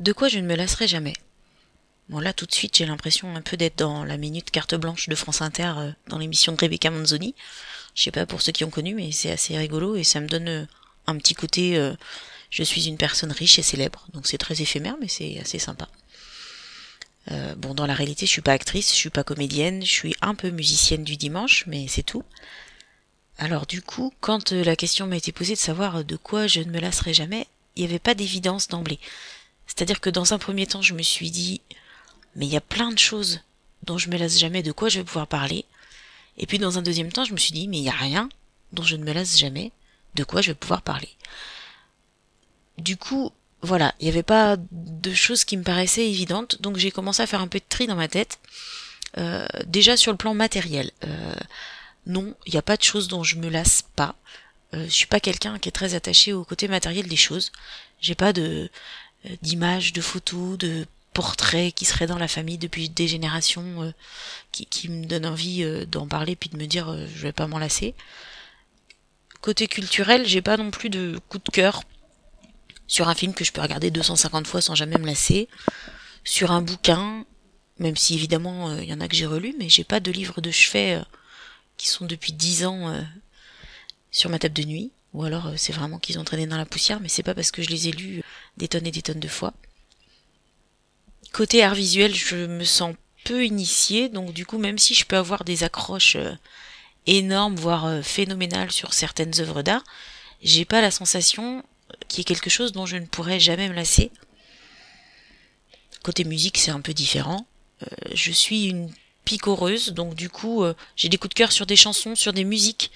De quoi je ne me lasserai jamais Bon là tout de suite j'ai l'impression un peu d'être dans la minute carte blanche de France Inter euh, dans l'émission de Rebecca Manzoni. Je sais pas pour ceux qui ont connu mais c'est assez rigolo et ça me donne euh, un petit côté euh, je suis une personne riche et célèbre donc c'est très éphémère mais c'est assez sympa. bon dans la réalité je suis pas actrice, je suis pas comédienne, je suis un peu musicienne du dimanche mais c'est tout. Alors du coup quand la question m'a été posée de savoir de quoi je ne me lasserai jamais, il n'y avait pas d'évidence d'emblée. C'est-à-dire que dans un premier temps je me suis dit mais il y a plein de choses dont je me lasse jamais de quoi je vais pouvoir parler. Et puis dans un deuxième temps, je me suis dit, mais il n'y a rien dont je ne me lasse jamais de quoi je vais pouvoir parler. Du coup, voilà, il n'y avait pas de choses qui me paraissaient évidentes, donc j'ai commencé à faire un peu de tri dans ma tête. Euh, déjà sur le plan matériel, euh, non, il n'y a pas de choses dont je me lasse pas. Euh, je suis pas quelqu'un qui est très attaché au côté matériel des choses. J'ai pas de d'images, de photos, de portrait qui serait dans la famille depuis des générations euh, qui, me donne envie euh, d'en parler puis de me dire euh, je vais pas m'en lasser. Côté culturel, j'ai pas non plus de coup de cœur sur un film que je peux regarder 250 fois sans jamais me lasser, sur un bouquin, même si évidemment il y en a que j'ai relu, mais j'ai pas de livres de chevet qui sont depuis 10 ans sur ma table de nuit, ou alors c'est vraiment qu'ils ont traîné dans la poussière, mais c'est pas parce que je les ai lus des tonnes et des tonnes de fois. Côté art visuel, je me sens peu initiée, donc du coup, même si je peux avoir des accroches euh, énormes, voire euh, phénoménales sur certaines œuvres d'art, j'ai pas la sensation qu'il y ait quelque chose dont je ne pourrais jamais me lasser. Côté musique, c'est un peu différent. Euh, je suis une picoreuse, donc du coup, j'ai des coups de cœur sur des chansons, sur des musiques,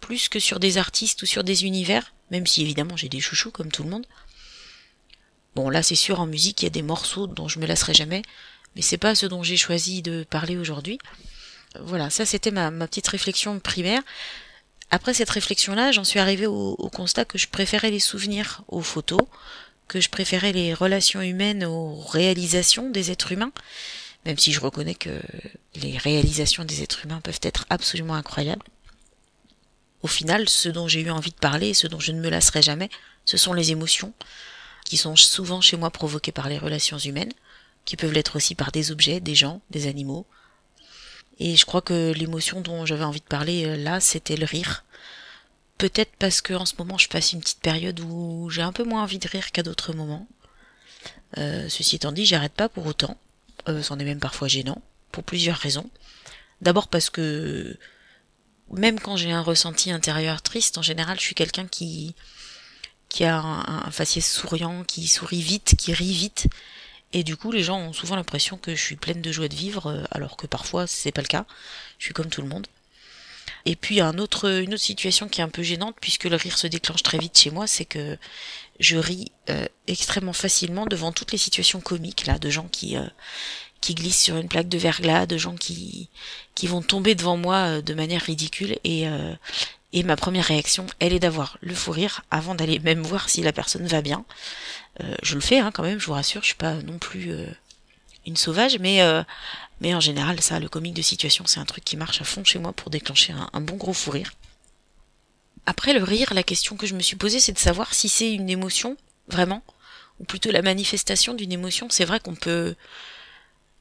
plus que sur des artistes ou sur des univers, même si évidemment j'ai des chouchous comme tout le monde. Bon, là, c'est sûr, en musique, il y a des morceaux dont je me lasserai jamais, mais c'est pas ce dont j'ai choisi de parler aujourd'hui. Voilà, ça, c'était ma, petite réflexion primaire. Après cette réflexion-là, j'en suis arrivée au, constat que je préférais les souvenirs aux photos, que je préférais les relations humaines aux réalisations des êtres humains, même si je reconnais que les réalisations des êtres humains peuvent être absolument incroyables. Au final, ce dont j'ai eu envie de parler, ce dont je ne me lasserai jamais, ce sont les émotions, qui sont souvent chez moi provoquées par les relations humaines, qui peuvent l'être aussi par des objets, des gens, des animaux. Et je crois que l'émotion dont j'avais envie de parler euh, là, c'était le rire. Peut-être parce que en ce moment je passe une petite période où j'ai un peu moins envie de rire qu'à d'autres moments. Euh, ceci étant dit, j'arrête pas pour autant. Euh, c'en est même parfois gênant, pour plusieurs raisons. D'abord parce que même quand j'ai un ressenti intérieur triste, en général, je suis quelqu'un qui qui a un, faciès souriant, qui sourit vite, qui rit vite. Et du coup, les gens ont souvent l'impression que je suis pleine de joie de vivre, euh, alors que parfois c'est pas le cas. Je suis comme tout le monde. Et puis un autre, une autre situation qui est un peu gênante, puisque le rire se déclenche très vite chez moi, c'est que je ris euh, extrêmement facilement devant toutes les situations comiques là, de gens qui euh, qui glissent sur une plaque de verglas, de gens qui qui vont tomber devant moi de manière ridicule et et ma première réaction, elle est d'avoir le fou rire avant d'aller même voir si la personne va bien. Euh, je le fais hein, quand même, je vous rassure, je suis pas non plus euh, une sauvage, mais euh, mais en général, ça, le comique de situation, c'est un truc qui marche à fond chez moi pour déclencher un bon gros fou rire. Après le rire, la question que je me suis posée, c'est de savoir si c'est une émotion, vraiment, ou plutôt la manifestation d'une émotion. C'est vrai qu'on peut,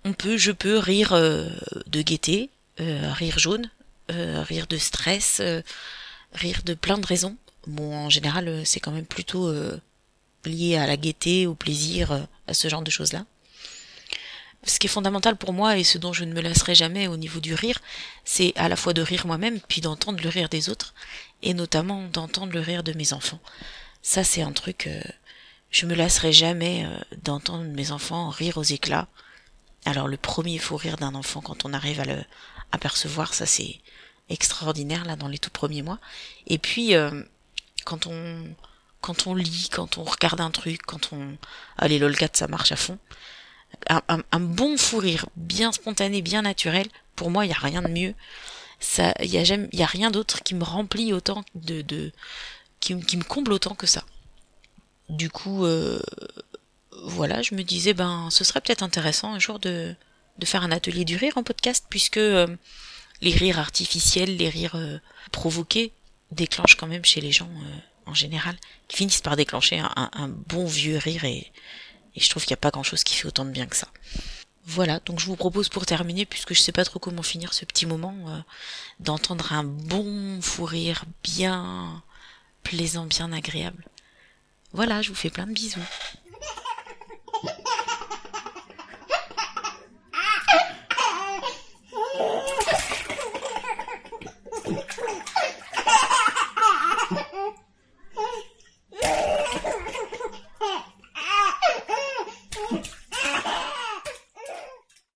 on peut, je peux rire de gaieté, rire jaune, rire de stress, rire de plein de raisons. Bon, en général, euh, c'est quand même plutôt euh, lié à la gaieté, au plaisir, euh, à ce genre de choses-là. Ce qui est fondamental pour moi et ce dont je ne me lasserai jamais au niveau du rire, c'est à la fois de rire moi-même, puis d'entendre le rire des autres, et notamment d'entendre le rire de mes enfants. Ça, c'est un truc, je me lasserai jamais d'entendre mes enfants rire aux éclats. Alors le premier faux rire d'un enfant quand on arrive à le apercevoir, ça c'est extraordinaire là dans les tout premiers mois. Et puis euh, quand on quand on lit, quand on regarde un truc, quand on allez lolcat ça marche à fond. Un, bon fou rire, bien spontané, bien naturel. Pour moi, il y a rien de mieux. Ça, il y a jamais, il y a rien d'autre qui me remplit autant de, de qui, qui me comble autant que ça. Du coup, euh, voilà, je me disais ben, ce serait peut-être intéressant un jour de de faire un atelier du rire en podcast puisque euh, les rires artificiels, les rires euh, provoqués déclenchent quand même chez les gens euh, en général, qui finissent par déclencher un, bon vieux rire et, Et je trouve qu'il n'y a pas grand chose qui fait autant de bien que ça. Voilà, donc je vous propose pour terminer, puisque je sais pas trop comment finir ce petit moment, euh, d'entendre un bon fou rire bien plaisant, bien agréable. Voilà, je vous fais plein de bisous.